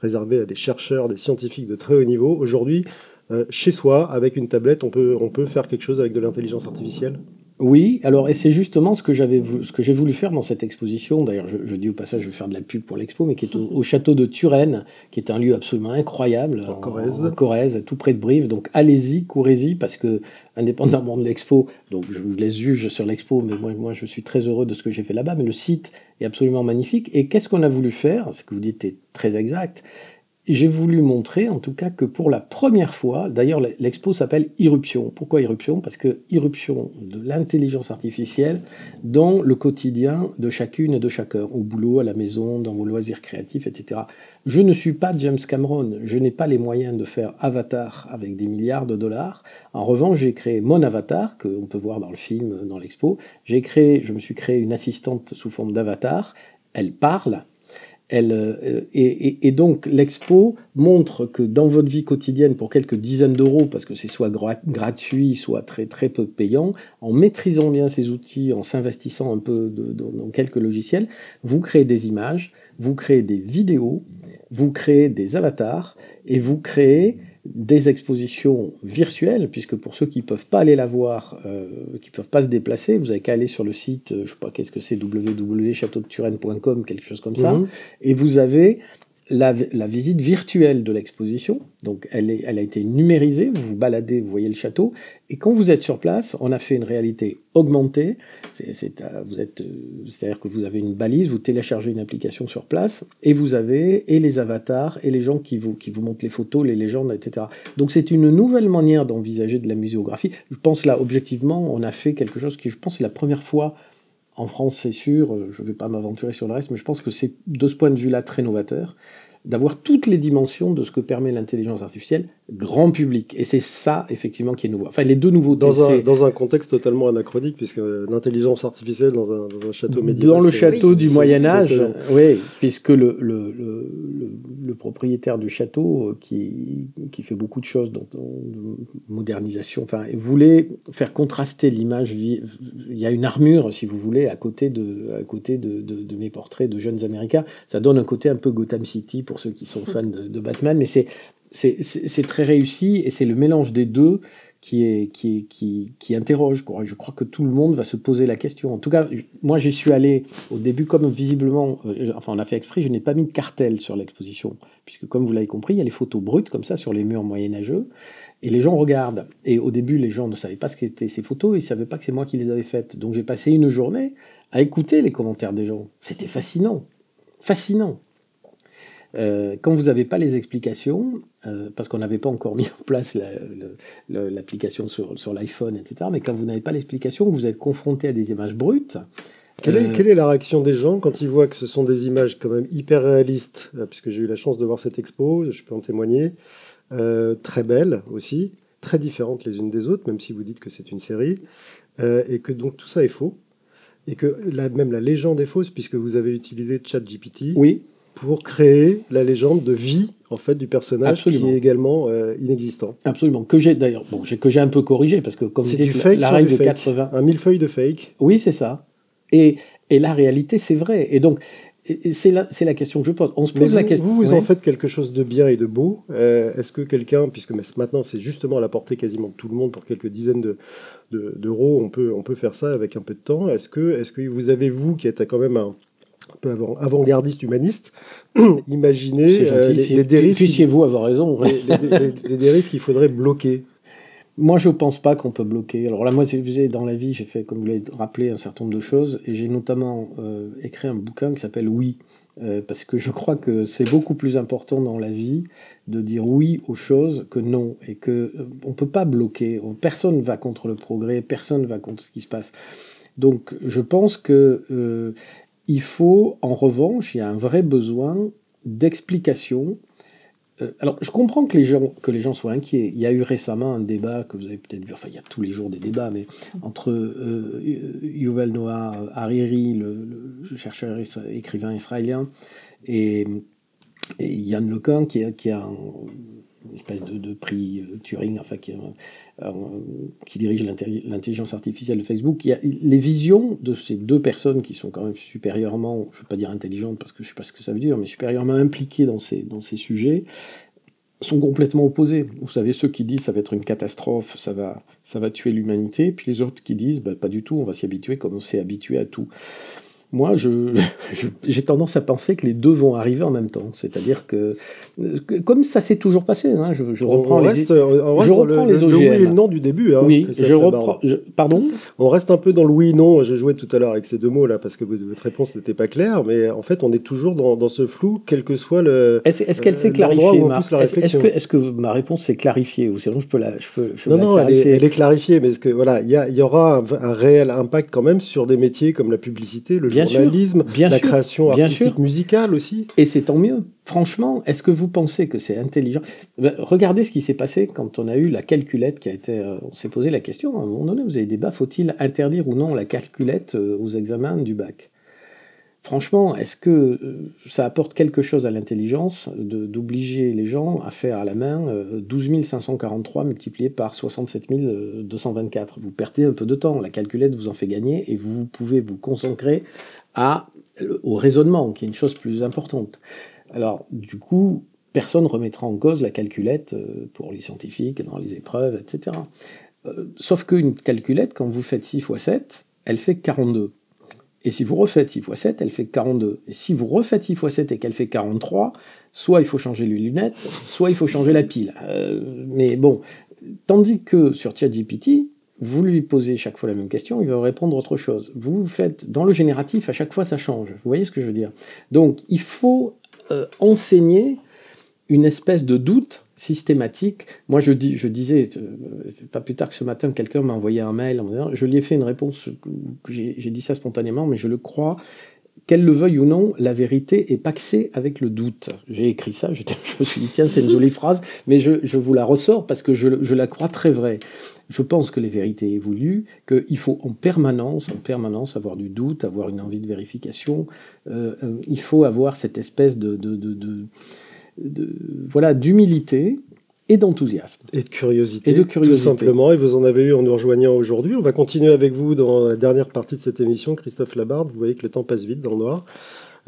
C: réservé à des chercheurs, des scientifiques de très haut niveau. Aujourd'hui, euh, chez soi, avec une tablette, on peut, on peut faire quelque chose avec de l'intelligence artificielle?
E: Oui, alors et c'est justement ce que j'avais ce que j'ai voulu faire dans cette exposition. D'ailleurs, je, dis au passage, je vais faire de la pub pour l'expo, mais qui est au, château de Turenne, qui est un lieu absolument incroyable
C: en, Corrèze,
E: en, Corrèze, tout près de Brive. Donc allez-y, courez-y, parce que indépendamment de l'expo, donc je vous laisse juge sur l'expo, mais moi, moi je suis très heureux de ce que j'ai fait là-bas. Mais le site est absolument magnifique. Et qu'est-ce qu'on a voulu faire? Ce que vous dites est très exact j'ai voulu montrer en tout cas que pour la première fois, d'ailleurs l'expo s'appelle Irruption. Pourquoi Irruption? Parce que irruption de l'intelligence artificielle dans le quotidien de chacune et de chacun, au boulot, à la maison, dans vos loisirs créatifs, etc. Je ne suis pas James Cameron, je n'ai pas les moyens de faire Avatar avec des milliards de dollars. En revanche, j'ai créé mon avatar, qu'on peut voir dans le film, dans l'expo. J'ai créé, je me suis créé une assistante sous forme d'avatar. Elle parle, euh, et, donc l'expo montre que dans votre vie quotidienne, pour quelques dizaines d'euros, parce que c'est soit gratuit, soit très très peu payant, en maîtrisant bien ces outils, en s'investissant un peu dans quelques logiciels, vous créez des images, vous créez des vidéos, vous créez des avatars et vous créez des expositions virtuelles, puisque pour ceux qui ne peuvent pas aller la voir, euh, qui ne peuvent pas se déplacer, vous n'avez qu'à aller sur le site, euh, je ne sais pas qu'est-ce que c'est, www.châteaudeturenne.com, quelque chose comme ça, mhm. et vous avez la, visite virtuelle de l'exposition. Donc elle, est, elle a été numérisée, vous vous baladez, vous voyez le château, et quand vous êtes sur place, on a fait une réalité augmentée. Euh, euh, c'est-à-dire que vous avez une balise, vous téléchargez une application sur place, et vous avez et les avatars et les gens qui vous, qui vous montrent les photos, les légendes, etc. Donc c'est une nouvelle manière d'envisager de la muséographie. Je pense là, objectivement, on a fait quelque chose qui, je pense, c'est la première fois en France, c'est sûr, euh, je ne vais pas m'aventurer sur le reste, mais je pense que c'est de ce point de vue-là très novateur, d'avoir toutes les dimensions de ce que permet l'intelligence artificielle grand public. Et c'est ça, effectivement, qui est nouveau. Enfin, les deux nouveautés.
C: Dans un, dans un contexte totalement anachronique, puisque l'intelligence artificielle dans un, dans un château médiéval.
E: Dans le château
D: Oui,
E: du
C: c'est-
E: Moyen
C: c'est
E: Âge,
C: étonnant.
E: oui, puisque le, le, le, le- le propriétaire du château, euh, qui, qui fait beaucoup de choses de modernisation, enfin, voulait faire contraster l'image. Il y a une armure, si vous voulez, à côté de, à côté de, de, de mes portraits de jeunes Américains. Ça donne un côté un peu Gotham City pour ceux qui sont fans de, Batman, mais c'est très réussi et c'est le mélange des deux qui, est, qui, est- qui, qui interroge. Je crois que tout le monde va se poser la question. En tout cas, moi j'y suis allé au début comme visiblement, euh, enfin on a fait exprès, je n'ai pas mis de cartel sur l'exposition, puisque comme vous l'avez compris, il y a les photos brutes comme ça sur les murs moyenâgeux, et les gens regardent. Et au début, les gens ne savaient pas ce qu'étaient ces photos, ils ne savaient pas que c'est moi qui les avais faites. Donc j'ai passé une journée à écouter les commentaires des gens. C'était fascinant. Fascinant. Euh, quand vous n'avez pas les explications, euh, parce qu'on n'avait pas encore mis en place la- l'application sur, sur l'iPhone, etc., mais quand vous n'avez pas l'explication, vous êtes confronté à des images brutes.
C: Quelle, est,
E: Euh,
C: quelle est la réaction des gens quand ils voient que ce sont des images quand même hyper réalistes, puisque j'ai eu la chance de voir cette expo, je peux en témoigner, euh, très belles aussi, très différentes les unes des autres, même si vous dites que c'est une série, euh, et que donc tout ça est faux, et que même la légende est fausse, puisque vous avez utilisé ChatGPT
E: Oui,
C: pour créer la légende de vie en fait du personnage
E: Absolument.
C: qui est également euh, inexistant.
E: absolument. Que j'ai d'ailleurs, bon, que j'ai un peu corrigé, parce que comme
C: C'est du fake
E: la
C: sur
E: règle
C: du
E: de
C: fake.
E: 80,
C: Un millefeuille de fake.
E: Oui, c'est ça. Et, et la réalité, c'est vrai. Et donc, c'est la, la question que je pose. On se pose
C: vous,
E: la question.
C: vous, vous
E: Ouais.
C: en faites quelque chose de bien et de beau. Euh, Est-ce que quelqu'un, puisque maintenant c'est justement à la portée quasiment de tout le monde pour quelques dizaines de- de- d'euros, on, peut, on peut faire ça avec un peu de temps. Est-ce que, est que vous avez, vous, qui êtes quand même un, un peu avant- avant-gardiste humaniste, imaginé
E: C'est gentil.
C: euh, les, dérives,
E: Puissiez-vous avoir raison.
C: les, les- les- les dérives qu'il faudrait bloquer
E: Moi, je pense pas qu'on peut bloquer. Alors là, moi, dans la vie, j'ai fait, comme vous l'avez rappelé, un certain nombre de choses, et j'ai notamment euh, écrit un bouquin qui s'appelle Oui, euh, parce que je crois que c'est beaucoup plus important dans la vie de dire oui aux choses que non, et que euh, on peut pas bloquer. On- Personne va contre le progrès, personne va contre ce qui se passe. Donc, je pense que il faut, en revanche, il y a un vrai besoin d'explication euh, alors, je comprends que les, gens, soient inquiets. Il y a eu récemment un débat que vous avez peut-être vu, enfin, il y a tous les jours des débats, mais entre euh, Yuval Noah Hariri, le, chercheur écrivain israélien, et, Yann Lequin, qui, qui a un- une espèce de, prix euh, Turing, enfin, qui, dirige l'intelli- l'intelligence artificielle de Facebook. Il y a les visions de ces deux personnes qui sont quand même supérieurement, je ne veux pas dire intelligentes parce que je ne sais pas ce que ça veut dire, mais supérieurement impliquées dans ces, dans ces sujets, sont complètement opposés. Vous savez, ceux qui disent ça va être une catastrophe, ça va, ça va tuer l'humanité, puis les autres qui disent bah, pas du tout, on va s'y habituer comme on s'est habitué à tout. Moi, j'ai tendance à penser que les deux vont arriver en même temps. C'est-à-dire que, comme ça s'est toujours passé, hein, je, reprends
C: on
E: les...
C: reste, on reste
E: je reprends
C: le,
E: les
C: le- le oui et le non du début. hein,
E: oui, je reprends... je- pardon
C: On reste un peu dans le oui-non. Je jouais tout à l'heure avec ces deux mots-là parce que votre réponse n'était pas claire, mais en fait, on est toujours dans, dans ce flou, quel que soit le.
E: Est-ce qu'elle
C: Euh,
E: s'est
C: l'endroit
E: clarifiée Est-ce que, ma réponse s'est clarifiée Ou sinon, je peux la, je peux, je peux
C: Non,
E: la
C: non, elle est,
E: clarifier.
C: elle est clarifiée, mais que voilà, il y, aura un, un réel impact quand même sur des métiers comme la publicité, le
E: Bien sûr, bien
C: la
E: sûr,
C: création
E: bien
C: artistique
E: sûr.
C: musicale aussi.
E: Et c'est tant mieux. Franchement, est-ce que vous pensez que c'est intelligent? Ben, Regardez ce qui s'est passé quand on a eu la calculette qui a été. euh, on s'est posé la question à un moment donné, vous avez débat, faut-il interdire ou non la calculette euh, aux examens du bac? Franchement, est-ce que euh, ça apporte quelque chose à l'intelligence d'obliger les gens à faire à la main euh, 12 543 multiplié par 67 224 Vous perdez un peu de temps, la calculette vous en fait gagner et vous pouvez vous consacrer euh, au raisonnement, qui est une chose plus importante. Alors, du coup, personne ne remettra en cause la calculette euh, pour les scientifiques, dans les épreuves, etc. Euh, sauf qu'une calculette, quand vous faites 6 x 7, elle fait 42. Et si vous refaites 6 x 7, elle fait 42. Et si vous refaites 6 x 7 et qu'elle fait 43, soit il faut changer les lunettes, soit il faut changer la pile. Euh, mais bon, tandis que sur ChatGPT, vous lui posez chaque fois la même question, il va répondre autre chose. Vous faites dans le génératif, à chaque fois ça change. Vous voyez ce que je veux dire? Donc il faut euh, enseigner une espèce de doute systématique. Moi, je, dis, je disais, euh, pas plus tard que ce matin, quelqu'un m'a envoyé un mail je lui ai fait une réponse, que j'ai dit ça spontanément, mais je le crois, qu'elle le veuille ou non, la vérité est paxée avec le doute. J'ai écrit ça, je, me suis dit, tiens, c'est une jolie phrase, mais je, vous la ressors parce que je, la crois très vraie. Je pense que les vérités évoluent, qu'il faut en permanence, en permanence avoir du doute, avoir une envie de vérification. Euh, euh, il faut avoir cette espèce de voilà d'humilité et d'enthousiasme.
C: Et de curiosité. Et de curiosité. Tout simplement. Et vous en avez eu en nous rejoignant aujourd'hui. On va continuer avec vous dans la dernière partie de cette émission, Christophe Labarde. Vous voyez que le temps passe vite dans le noir.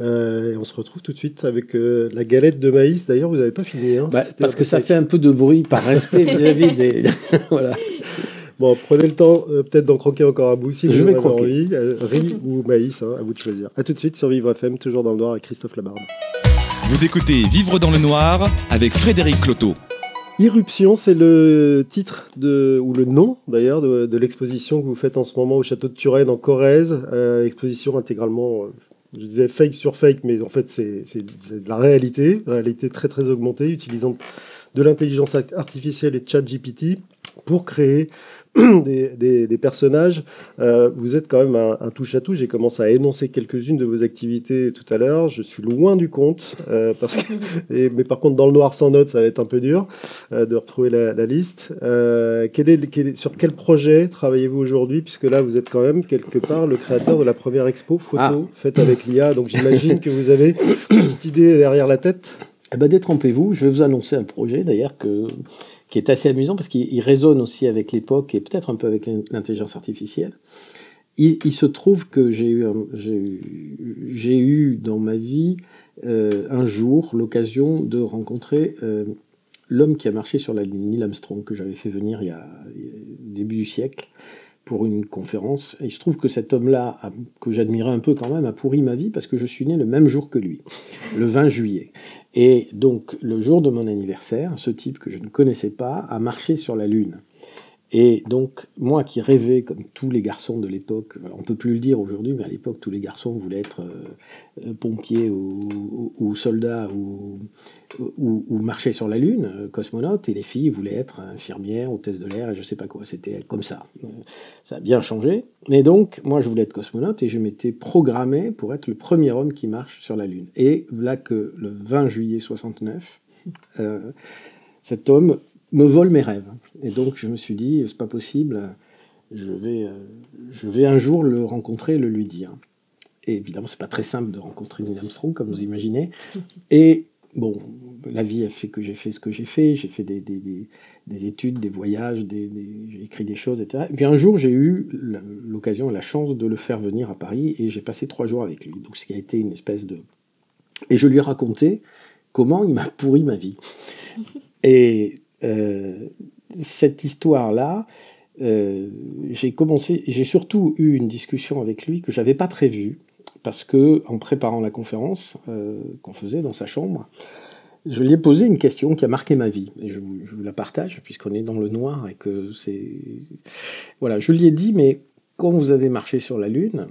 C: Euh, et on se retrouve tout de suite avec euh, la galette de maïs. D'ailleurs, vous n'avez pas fini. Hein.
E: Bah, parce que ça fait un peu de bruit par respect vis-à-vis des. voilà.
C: Bon, prenez le temps euh, peut-être d'en croquer encore un bout si vous avez envie. riz ou maïs, hein, à vous de choisir. A tout de suite sur Vivre FM, toujours dans le noir avec Christophe Labarde.
B: Vous écoutez Vivre dans le noir avec Frédéric Cloteau.
C: Irruption, c'est le titre de, ou le nom d'ailleurs de, l'exposition que vous faites en ce moment au château de Turenne en Corrèze. Euh, exposition intégralement, euh, je disais fake sur fake, mais en fait c'est de la réalité, réalité très très augmentée, utilisant de l'intelligence artificielle et de chat GPT pour créer des, personnages. Euh, vous êtes quand même un, touche-à-tout. J'ai commencé à énoncer quelques-unes de vos activités tout à l'heure. Je suis loin du compte. Euh, parce que, mais par contre, dans le noir sans notes, ça va être un peu dur euh, de retrouver la, liste. Quel est, sur quel projet travaillez-vous aujourd'hui? Puisque là, vous êtes quand même quelque part le créateur de la première expo photo ah. faite avec l'IA. Donc j'imagine que vous avez une petite idée derrière la tête.
E: Eh ben, détrompez-vous. Je vais vous annoncer un projet d'ailleurs que qui est assez amusant parce qu'il résonne aussi avec l'époque et peut-être un peu avec l'intelligence artificielle. Il, se trouve que j'ai eu, dans ma vie euh, un jour l'occasion de rencontrer euh, l'homme qui a marché sur la ligne, Neil Armstrong, que j'avais fait venir il y a, début du siècle pour une conférence. Et il se trouve que cet homme-là, que j'admirais un peu quand même, a pourri ma vie parce que je suis né le même jour que lui, le 20 juillet. Et donc, le jour de mon anniversaire, ce type que je ne connaissais pas a marché sur la Lune. Et donc, moi qui rêvais, comme tous les garçons de l'époque, on ne peut plus le dire aujourd'hui, mais à l'époque, tous les garçons voulaient être euh, pompiers ou, soldats ou, ou, marcher sur la Lune, euh, cosmonautes, et les filles voulaient être infirmières, hôtesses de l'air, et je ne sais pas quoi. C'était comme ça. Ça a bien changé. Mais donc, moi, je voulais être cosmonaute, et je m'étais programmé pour être le premier homme qui marche sur la Lune. Et là que le 20 juillet 69, euh, cet homme me vole mes rêves. Et donc je me suis dit, c'est pas possible, je vais, euh, je vais un jour le rencontrer et le lui dire. Et évidemment, c'est pas très simple de rencontrer Neil Armstrong, comme vous imaginez. Et bon, la vie a fait que j'ai fait ce que j'ai fait. J'ai fait des, des, des, études, des voyages, j'ai écrit des choses, etc. Et puis un jour, j'ai eu l'occasion, la chance de le faire venir à Paris et j'ai passé trois jours avec lui. Donc, ce qui a été une espèce de. Et je lui ai raconté comment il m'a pourri ma vie. Et euh, cette histoire-là, euh, j'ai commencé, j'ai surtout eu une discussion avec lui que j'avais pas prévue parce que en préparant la conférence euh, qu'on faisait dans sa chambre, je lui ai posé une question qui a marqué ma vie. Et je vous, la partage puisqu'on est dans le noir et que c'est voilà, je lui ai dit mais quand vous avez marché sur la lune,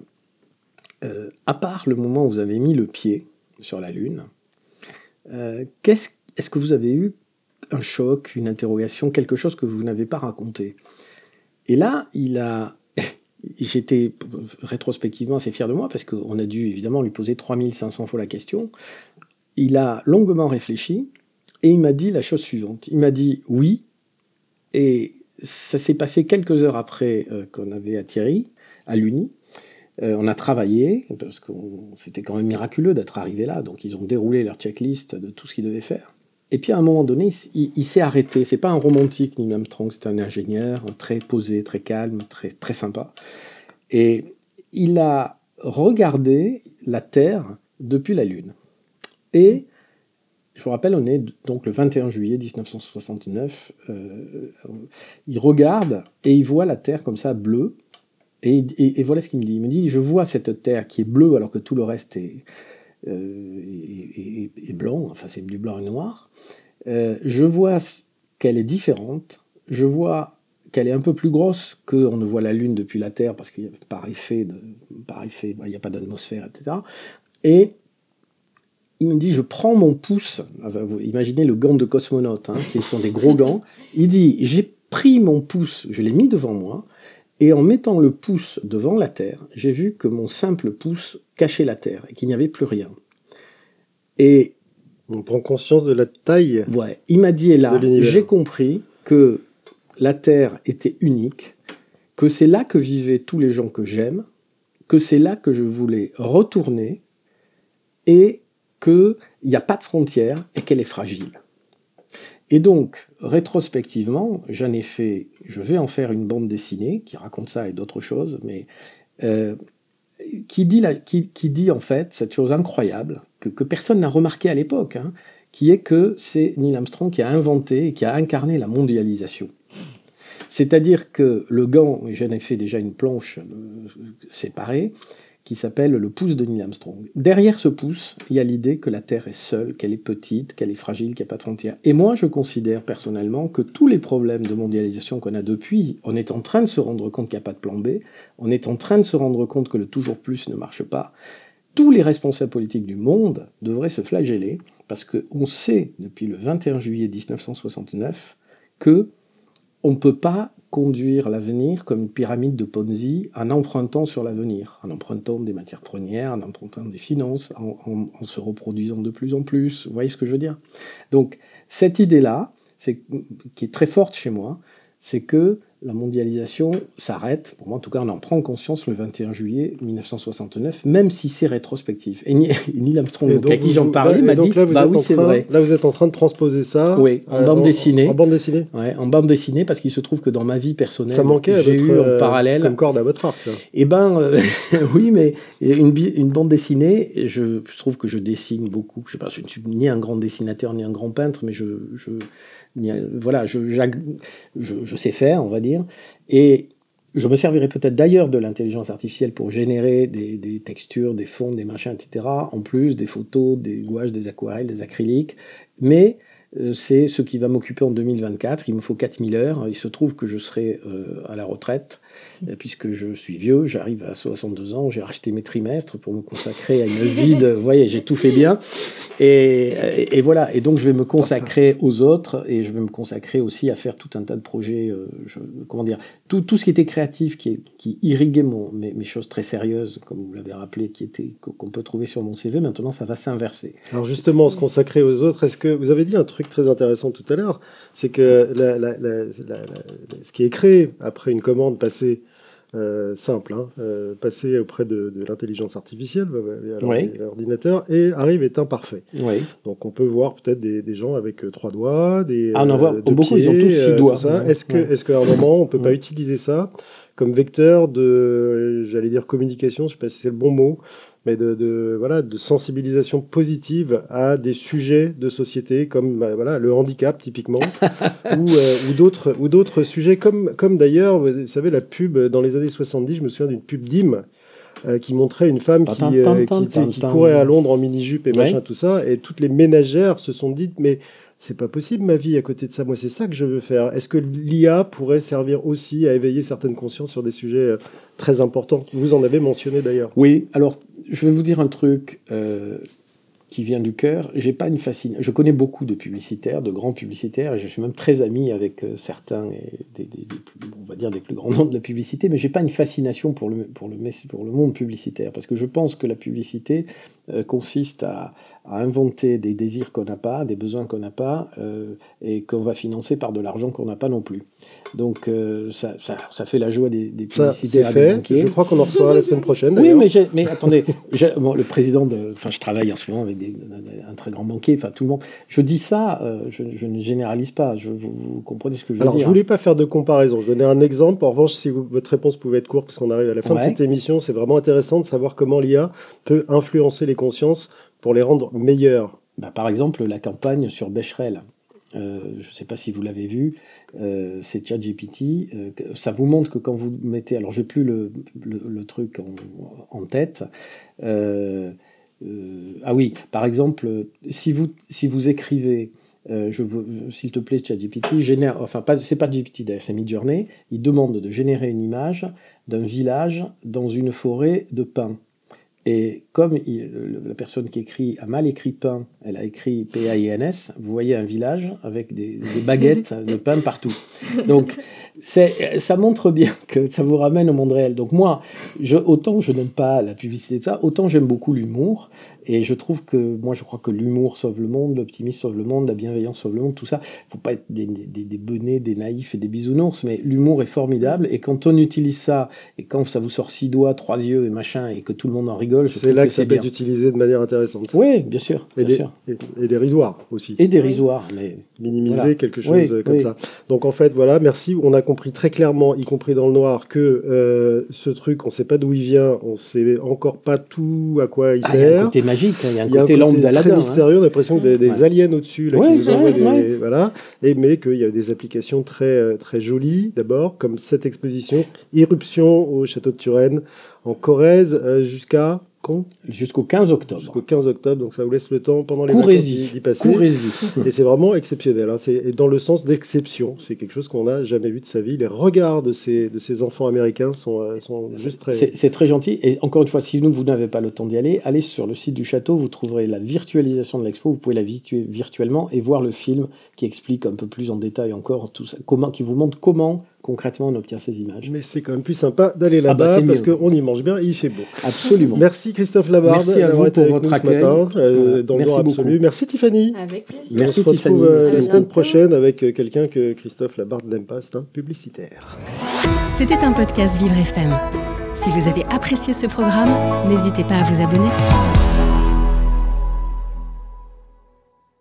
E: à part le moment où vous avez mis le pied sur la lune, qu'est-ce est-ce que vous avez eu un choc, une interrogation, quelque chose que vous n'avez pas raconté. Et là, il a. J'étais rétrospectivement assez fier de moi parce qu'on a dû évidemment lui poser 3500 fois la question. Il a longuement réfléchi et il m'a dit la chose suivante. Il m'a dit oui, et ça s'est passé quelques heures après euh, qu'on avait atterri à l'Uni. Euh, on a travaillé, parce que c'était quand même miraculeux d'être arrivé là, donc ils ont déroulé leur checklist de tout ce qu'ils devaient faire. Et puis à un moment donné, il, s'est arrêté. C'est pas un romantique, même Armstrong, c'est un ingénieur très posé, très calme, très, très sympa. Et il a regardé la Terre depuis la Lune. Et je vous rappelle, on est donc le 21 juillet 1969. Euh, il regarde et il voit la Terre comme ça bleue. Et voilà ce qu'il me dit. Il me dit, je vois cette Terre qui est bleue alors que tout le reste est, euh, et, blanc, enfin c'est du blanc et noir, euh, je vois qu'elle est différente, je vois qu'elle est un peu plus grosse qu'on ne voit la Lune depuis la Terre, parce qu'il par effet, de, par effet il n'y a pas d'atmosphère, etc. Et il me dit, je prends mon pouce, vous imaginez le gant de cosmonaute, hein, qui sont des gros gants, il dit, j'ai pris mon pouce, je l'ai mis devant moi, Et en mettant le pouce devant la Terre, j'ai vu que mon simple pouce cachait la Terre et qu'il n'y avait plus rien. Et
C: On prend conscience de la taille.
E: ouais, il m'a dit, et là, j'ai compris que la Terre était unique, que c'est là que vivaient tous les gens que j'aime, que c'est là que je voulais retourner, et qu'il n'y a pas de frontières et qu'elle est fragile. Et donc, rétrospectivement, j'en ai fait, je vais en faire une bande dessinée qui raconte ça et d'autres choses, mais euh, qui, dit en fait cette chose incroyable que, personne n'a remarqué à l'époque, hein, qui est que c'est Neil Armstrong qui a inventé et qui a incarné la mondialisation. C'est-à-dire que le gant, j'en ai fait déjà une planche euh, séparée, qui s'appelle le pouce de Neil Armstrong. Derrière ce pouce, il y a l'idée que la Terre est seule, qu'elle est petite, qu'elle est fragile, qu'il n'y a pas de frontières. Et moi, je considère personnellement que tous les problèmes de mondialisation qu'on a depuis, on est en train de se rendre compte qu'il n'y a pas de plan B, on est en train de se rendre compte que le toujours plus ne marche pas. Tous les responsables politiques du monde devraient se flageller parce qu'on sait depuis le 21 juillet 1969 que on ne peut pas conduire l'avenir comme une pyramide de Ponzi en empruntant sur l'avenir, en empruntant des matières premières, en empruntant des finances, en, se reproduisant de plus en plus. Vous voyez ce que je veux dire? Donc cette idée-là, qui est très forte chez moi, c'est que la mondialisation s'arrête, pour moi en tout cas on en prend conscience le 21 juillet 1969, même si c'est rétrospectif. Et Ni- Neil Armstrong, donc, à qui j'en parlais, m'a dit,
C: là, vous
E: bah
C: êtes
E: oui
C: en
E: c'est
C: train-
E: vrai.
C: Là, vous êtes en train de transposer ça.
E: Oui, en
C: euh,
E: bande dessinée.
C: En bande dessinée.
E: Ouais, en bande dessinée, parce qu'il se trouve que dans ma vie personnelle,
C: Ça manquait
E: j'ai
C: votre,
E: eu en
C: euh,
E: parallèle.
C: comme corde à votre arc, ça.
E: Eh ben, euh, oui, mais une, bande dessinée, je, je trouve que je dessine beaucoup. Je sais pas, je ne suis ni un grand dessinateur ni un grand peintre, mais je, je voilà, je, je, sais faire, on va dire. Et je me servirai peut-être d'ailleurs de l'intelligence artificielle pour générer des, textures, des fonds, des machins, etc. En plus des photos, des gouaches, des aquarelles, des acryliques. Mais euh, c'est ce qui va m'occuper en 2024. Il me faut 4000 heures. Il se trouve que je serai euh, à la retraite, puisque je suis vieux, j'arrive à 62 ans, j'ai racheté mes trimestres pour me consacrer à une vie de... Vous voyez, j'ai tout fait bien. Et, et- et voilà, et donc je vais me consacrer aux autres, et je vais me consacrer aussi à faire tout un tas de projets, euh, je- comment dire, tout, tout ce qui était créatif, qui, irriguait mon, mes, mes choses très sérieuses, comme vous l'avez rappelé, qui était qu'on peut trouver sur mon CV, maintenant ça va s'inverser.
C: Alors justement, se consacrer aux autres, est-ce que vous avez dit un truc très intéressant tout à l'heure, c'est que la- la- la- la- la- ce qui est créé après une commande passée euh, simple, hein, euh, passée auprès de, de l'intelligence artificielle, euh, via
E: Oui.
C: l'ordinateur, et arrive est imparfait.
E: Oui.
C: Donc on peut voir peut-être des, des gens avec euh, trois doigts, des
E: Ah, on en voit
C: deux
E: beaucoup, ils ont tous six doigts. Ouais,
C: Est-ce que, est-ce qu'à un moment on peut pas utiliser ça comme vecteur de, j'allais dire communication, je sais pas si c'est le bon mot, mais de, de voilà de sensibilisation positive à des sujets de société comme bah, voilà le handicap typiquement ou, euh, ou d'autres ou d'autres sujets comme comme d'ailleurs vous savez la pub dans les années 70 je me souviens d'une pub d'Im euh, qui montrait une femme qui, euh, qui, était- qui courait à Londres en mini-jupe et machin tout ça et toutes les ménagères se sont dites mais c'est pas possible ma vie à côté de ça moi c'est ça que je veux faire. Est-ce que l'IA pourrait servir aussi à éveiller certaines consciences sur des sujets euh, très importants? Vous en avez mentionné d'ailleurs.
E: Oui, alors je vais vous dire un truc euh, qui vient du cœur. J'ai pas une fascination. Je connais beaucoup de publicitaires, de grands publicitaires, et je suis même très ami avec euh, certains et des, on va dire des plus grands noms de la publicité, mais j'ai pas une fascination pour le monde publicitaire parce que je pense que la publicité euh, consiste à, à inventer des désirs qu'on n'a pas, des besoins qu'on n'a pas, euh, et qu'on va financer par de l'argent qu'on n'a pas non plus. Donc euh, ça, ça, ça fait la joie des, des
C: ça c'est
E: publicitaires et des
C: je crois qu'on en recevra la semaine prochaine
E: Oui, mais, attendez, bon, le président de. Enfin, je travaille en ce moment avec des- un très grand banquier, enfin tout le monde. Je dis ça, euh, je, je ne généralise pas, je, vous, vous comprenez ce que je veux
C: Alors,
E: dire.
C: je voulais pas faire de comparaison. Je donnais un exemple. En revanche, si vous- votre réponse pouvait être courte, parce qu'on arrive à la fin
E: Ouais.
C: de cette émission, c'est vraiment intéressant de savoir comment l'IA peut influencer les consciences pour les rendre meilleures.
E: Bah, par exemple, la campagne sur Becherel. Euh, je ne sais pas si vous l'avez vu, euh, c'est ChatGPT. euh, ça vous montre que quand vous mettez, alors j'ai plus le, truc en, en tête. euh, ah oui, par exemple, si vous si vous écrivez, je s'il te plaît, ChatGPT génère, enfin pas, c'est pas GPT d'ailleurs, c'est Midjourney. Il demande de générer une image d'un village dans une forêt de pins. Et comme il- la personne qui écrit a mal écrit pain, elle a écrit P-A-I-N-S, vous voyez un village avec des, des baguettes de pain partout. Donc, ça montre bien que ça vous ramène au monde réel. Donc moi, je, autant je n'aime pas la publicité de ça, autant j'aime beaucoup l'humour. Et je trouve que, moi je crois que l'humour sauve le monde, l'optimisme sauve le monde, la bienveillance sauve le monde, tout ça. faut pas être des, des, des bonnets, des naïfs et des bisounours, mais l'humour est formidable. Et quand on utilise ça, et quand ça vous sort six doigts, trois yeux et machin, et que tout le monde en rigole,
C: c'est là que, ça peut être utilisé de manière intéressante.
E: Oui, bien sûr.
C: Et,
E: bien sûr.
C: Et, dérisoire aussi.
E: Et dérisoire, mais
C: minimiser quelque chose comme ça. Donc en fait, voilà, merci. On a compris très clairement, y compris dans le noir, que euh, ce truc, on ne sait pas d'où il vient, on ne sait encore pas tout à quoi il sert.
E: Ah, il y a un côté magique, hein, il y a un côté lampe d'Aladin.
C: très hein. mystérieux, on a l'impression que des, aliens au-dessus qui nous envoient des... Voilà. Et, mais qu'il y a des applications très, très jolies, d'abord, comme cette exposition, Irruption au château de Turenne, en Corrèze, euh, jusqu'à
E: Jusqu'au 15 octobre.
C: Jusqu'au 15 octobre, donc ça vous laisse le temps pendant les vacances d'y passer. et c'est vraiment exceptionnel. Hein. C'est dans le sens d'exception. C'est quelque chose qu'on n'a jamais vu de sa vie. Les regards de ces, de ces enfants américains sont, euh, sont juste très.
E: C'est très gentil. Et encore une fois, si vous n'avez pas le temps d'y aller, allez sur le site du château. Vous trouverez la virtualisation de l'expo. Vous pouvez la visiter virtuellement et voir le film qui explique un peu plus en détail encore tout ça, comment, qui vous montre comment concrètement on obtient ces images.
C: Mais c'est quand même plus sympa d'aller ah bah, là-bas parce qu'on y mange bien et il fait beau.
E: Absolument.
C: Merci Christophe Labarde
E: d'avoir été avec nous ce matin
C: euh, dans le absolu. Merci Tiffany.
D: Avec plaisir.
C: Merci on se retrouve euh, la semaine prochaine avec euh, quelqu'un que Christophe Labarde n'aime pas, c'est un publicitaire.
A: C'était un podcast Vivre FM. Si vous avez apprécié ce programme, n'hésitez pas à vous abonner.